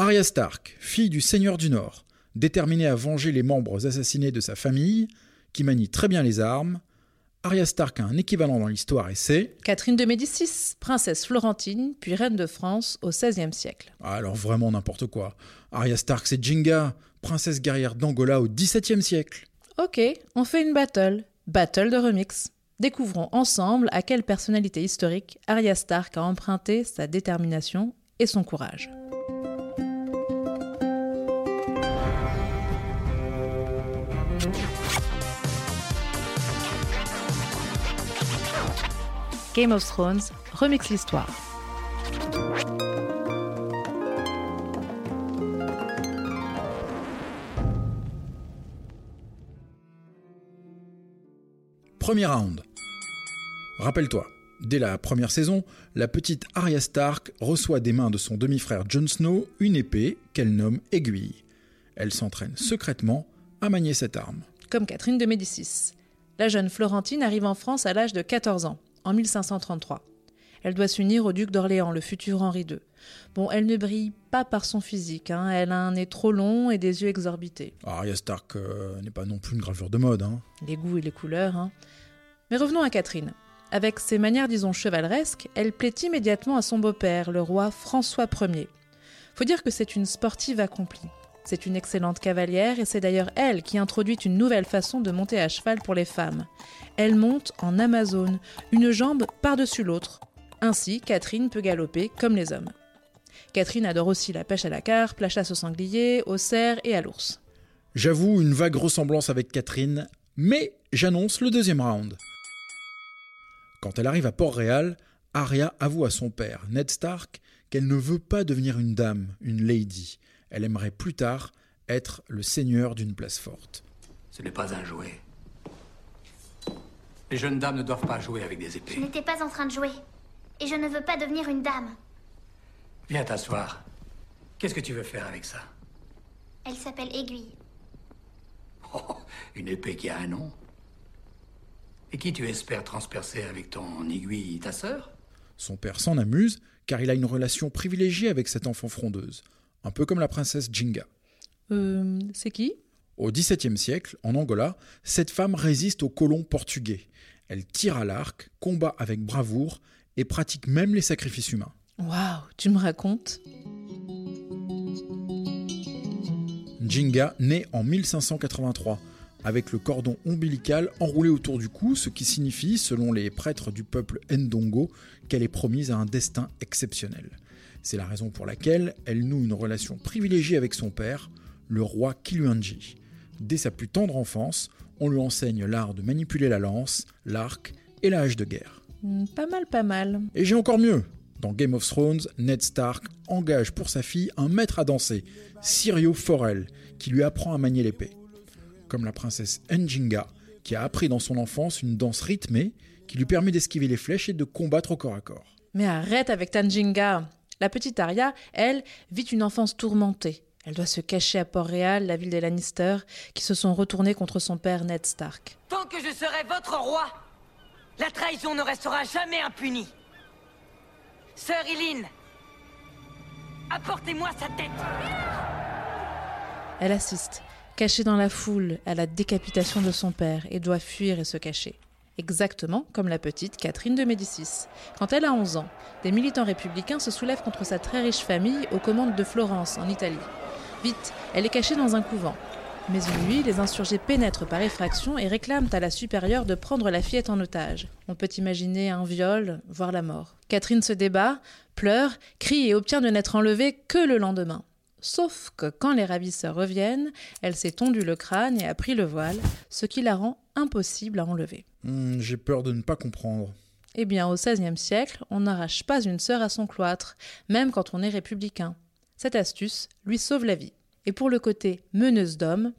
Arya Stark, fille du Seigneur du Nord, déterminée à venger les membres assassinés de sa famille, qui manie très bien les armes, Arya Stark a un équivalent dans l'histoire et c'est... Catherine de Médicis, princesse florentine, puis reine de France au XVIe siècle. Ah, alors vraiment n'importe quoi. Arya Stark c'est Jinga, princesse guerrière d'Angola au XVIIe siècle. Ok, on fait une battle. Battle de remix. Découvrons ensemble à quelle personnalité historique Arya Stark a emprunté sa détermination et son courage. Game of Thrones remix l'histoire. Premier round. Rappelle-toi, dès la première saison, la petite Arya Stark reçoit des mains de son demi-frère Jon Snow une épée qu'elle nomme Aiguille. Elle s'entraîne secrètement à manier cette arme. Comme Catherine de Médicis. La jeune Florentine arrive en France à l'âge de 14 ans, en 1533. Elle doit s'unir au duc d'Orléans, le futur Henri II. Bon, elle ne brille pas par son physique, hein. elle a un nez trop long et des yeux exorbités. Arya Stark euh, n'est pas non plus une gravure de mode. Hein. Les goûts et les couleurs. Hein. Mais revenons à Catherine. Avec ses manières, disons, chevaleresques, elle plaît immédiatement à son beau-père, le roi François Ier. Faut dire que c'est une sportive accomplie. C'est une excellente cavalière et c'est d'ailleurs elle qui introduit une nouvelle façon de monter à cheval pour les femmes. Elle monte en Amazone, une jambe par-dessus l'autre. Ainsi, Catherine peut galoper comme les hommes. Catherine adore aussi la pêche à la carpe, la chasse au sanglier, au cerf et à l'ours. J'avoue une vague ressemblance avec Catherine, mais j'annonce le deuxième round. Quand elle arrive à Port-Réal, Arya avoue à son père, Ned Stark, qu'elle ne veut pas devenir une dame, une lady. Elle aimerait plus tard être le seigneur d'une place forte. Ce n'est pas un jouet. Les jeunes dames ne doivent pas jouer avec des Je épées. n'étais pas en train de jouer. Et je ne veux pas devenir une dame. Viens t'asseoir. Qu'est-ce que tu veux faire avec ça? Elle s'appelle Aiguille. Oh, une épée qui a un nom. Et qui tu espères transpercer avec ton aiguille, ta sœur? Son père s'en amuse car il a une relation privilégiée avec cette enfant frondeuse, un peu comme la princesse Jinga. Euh, c'est qui? Au XVIIe siècle, en Angola, cette femme résiste aux colons portugais. Elle tire à l'arc, combat avec bravoure et pratique même les sacrifices humains. Waouh, tu me racontes? Jinga naît en 1583, avec le cordon ombilical enroulé autour du cou, ce qui signifie, selon les prêtres du peuple Ndongo, qu'elle est promise à un destin exceptionnel. C'est la raison pour laquelle elle noue une relation privilégiée avec son père, le roi Kiluanji. Dès sa plus tendre enfance, on lui enseigne l'art de manipuler la lance, l'arc et la hache de guerre. Hmm, Pas mal, pas mal. Et j'ai encore mieux. Dans Game of Thrones, Ned Stark engage pour sa fille un maître à danser, Syrio Forel, qui lui apprend à manier l'épée. Comme la princesse Njinga, qui a appris dans son enfance une danse rythmée qui lui permet d'esquiver les flèches et de combattre au corps à corps. Mais arrête avec Tanjinga. La petite Arya, elle, vit une enfance tourmentée. Elle doit se cacher à Port-Réal, la ville des Lannister, qui se sont retournés contre son père Ned Stark. Tant que je serai votre roi, la trahison ne restera jamais impunie. Sœur Eileen, apportez-moi sa tête. Elle assiste, cachée dans la foule, à la décapitation de son père et doit fuir et se cacher. Exactement comme la petite Catherine de Médicis. Quand elle a 11 ans, des militants républicains se soulèvent contre sa très riche famille aux commandes de Florence, en Italie. Vite, elle est cachée dans un couvent. Mais une nuit, les insurgés pénètrent par effraction et réclament à la supérieure de prendre la fillette en otage. On peut imaginer un viol, voire la mort. Catherine se débat, pleure, crie et obtient de n'être enlevée que le lendemain. Sauf que quand les ravisseurs reviennent, elle s'est tondu le crâne et a pris le voile, ce qui la rend impossible à enlever. Hmm, j'ai peur de ne pas comprendre. Eh bien, au XVIe siècle, on n'arrache pas une sœur à son cloître, même quand on est républicain. Cette astuce lui sauve la vie. Et pour le côté meneuse d'hommes,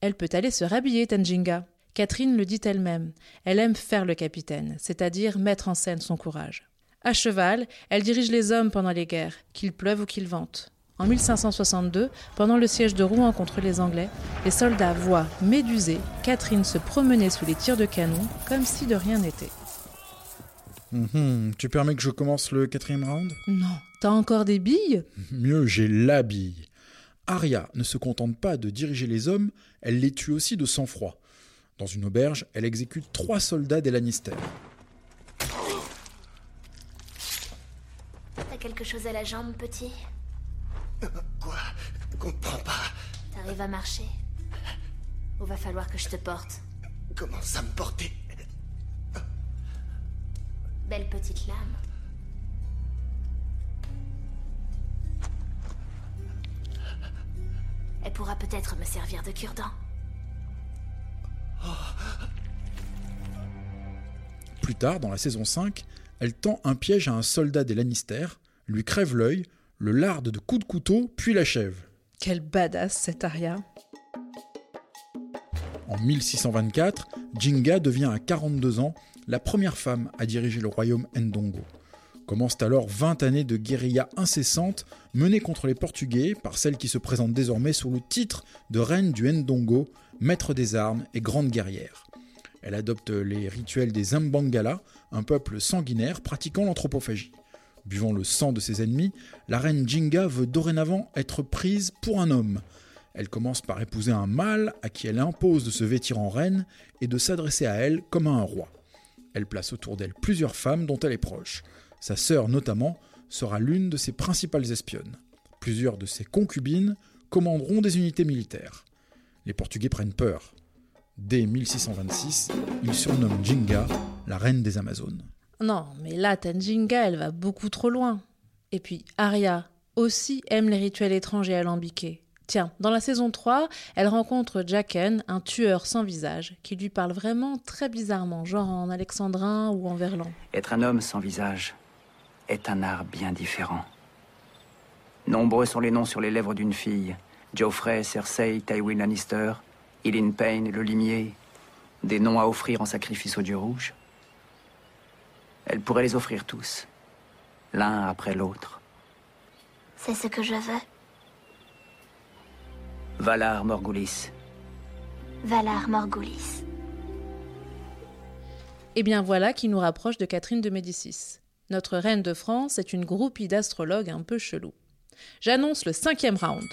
elle peut aller se rhabiller, Tanjinga. Catherine le dit elle-même. Elle aime faire le capitaine, c'est-à-dire mettre en scène son courage. À cheval, elle dirige les hommes pendant les guerres, qu'il pleuve ou qu'il vente. En 1562, pendant le siège de Rouen contre les Anglais, les soldats voient, médusés, Catherine se promener sous les tirs de canon comme si de rien n'était. Mhm, tu permets que je commence le quatrième round? Non, t'as encore des billes? Mieux, j'ai la bille. Arya ne se contente pas de diriger les hommes, elle les tue aussi de sang-froid. Dans une auberge, elle exécute trois soldats des Lannister. T'as quelque chose à la jambe, petit? Quoi? Comprends pas. T'arrives à marcher? Ou va falloir que je te porte? Comment ça me porter? Belle petite lame. Elle pourra peut-être me servir de cure-dent. Plus tard, dans la saison 5, elle tend un piège à un soldat des Lannister, lui crève l'œil, le larde de coups de couteau, puis l'achève. Quelle badass cette Arya. En 1624, Jinga devient à 42 ans la première femme à diriger le royaume Ndongo. Commencent alors 20 années de guérilla incessante menée contre les Portugais par celle qui se présente désormais sous le titre de reine du Ndongo, maître des armes et grande guerrière. Elle adopte les rituels des Mbangala, un peuple sanguinaire pratiquant l'anthropophagie. Buvant le sang de ses ennemis, la reine Jinga veut dorénavant être prise pour un homme. Elle commence par épouser un mâle à qui elle impose de se vêtir en reine et de s'adresser à elle comme à un roi. Elle place autour d'elle plusieurs femmes dont elle est proche. Sa sœur notamment sera l'une de ses principales espionnes. Plusieurs de ses concubines commanderont des unités militaires. Les Portugais prennent peur. Dès 1626, ils surnomment Jinga la reine des Amazones. Non, mais là, Tenjinga, elle va beaucoup trop loin. Et puis, Arya aussi aime les rituels étrangers alambiqués. Tiens, dans la saison 3, elle rencontre Jacken, un tueur sans visage, qui lui parle vraiment très bizarrement, genre en alexandrin ou en verlan. Être un homme sans visage est un art bien différent. Nombreux sont les noms sur les lèvres d'une fille. Geoffrey, Cersei, Tywin Lannister, Eileen Payne, le limier. Des noms à offrir en sacrifice au dieu rouge. Elle pourrait les offrir tous, l'un après l'autre. C'est ce que je veux. Valar Morgulis. Valar Morgulis. Et bien voilà qui nous rapproche de Catherine de Médicis. Notre reine de France est une groupie d'astrologues un peu chelou. J'annonce le cinquième round.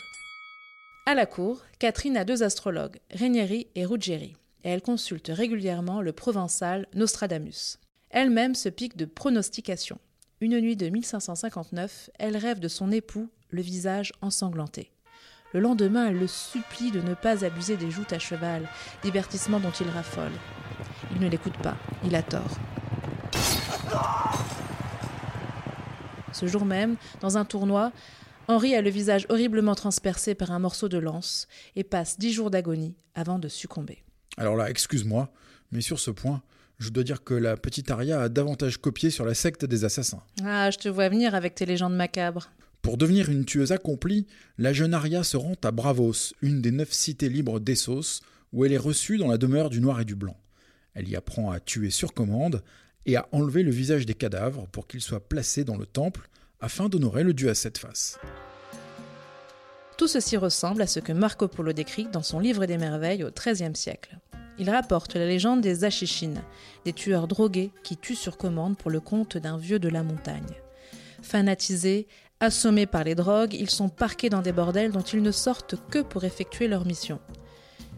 À la cour, Catherine a deux astrologues, Ranieri et Ruggieri, et elle consulte régulièrement le provençal Nostradamus. Elle-même se pique de pronostication. Une nuit de 1559, elle rêve de son époux, le visage ensanglanté. Le lendemain, elle le supplie de ne pas abuser des joutes à cheval, divertissement dont il raffole. Il ne l'écoute pas, il a tort. Ce jour même, dans un tournoi, Henri a le visage horriblement transpercé par un morceau de lance et passe dix jours d'agonie avant de succomber. Alors là, excuse-moi, mais sur ce point, je dois dire que la petite Aria a davantage copié sur la secte des assassins. Ah, je te vois venir avec tes légendes macabres. Pour devenir une tueuse accomplie, la jeune Aria se rend à Bravos, une des neuf cités libres d'Essos, où elle est reçue dans la demeure du noir et du blanc. Elle y apprend à tuer sur commande et à enlever le visage des cadavres pour qu'ils soient placés dans le temple afin d'honorer le dieu à sept faces. Tout ceci ressemble à ce que Marco Polo décrit dans son livre des merveilles au XIIIe siècle. Il rapporte la légende des Achichines, des tueurs drogués qui tuent sur commande pour le compte d'un vieux de la montagne. Fanatisés, assommés par les drogues, ils sont parqués dans des bordels dont ils ne sortent que pour effectuer leur mission.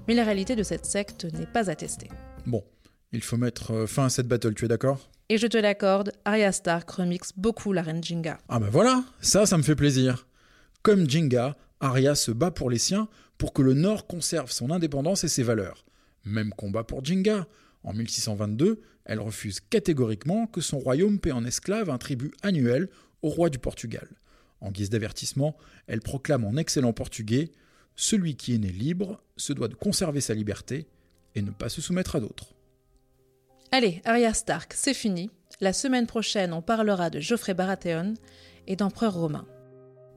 Mais la réalité de cette secte n'est pas attestée. Bon, il faut mettre euh, fin à cette battle, tu es d'accord? Et je te l'accorde, Arya Stark remixe beaucoup la reine Jinga. Ah ben voilà, ça, ça me fait plaisir. Comme Jinga, Arya se bat pour les siens pour que le Nord conserve son indépendance et ses valeurs. Même combat pour Jinga. En 1622, elle refuse catégoriquement que son royaume paie en esclaves un tribut annuel au roi du Portugal. En guise d'avertissement, elle proclame en excellent portugais Celui qui est né libre se doit de conserver sa liberté et ne pas se soumettre à d'autres. Allez, Arya Stark, c'est fini. La semaine prochaine, on parlera de Geoffrey Baratheon et d'empereur romain.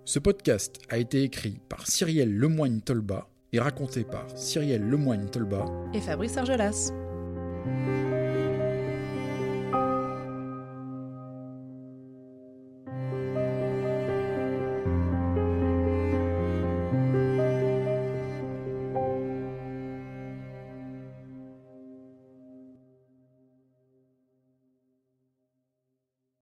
Ce podcast a été écrit par Cyrielle Lemoigne Tolba raconté par Cyrielle Lemoigne Tolba Et Fabrice Argelas.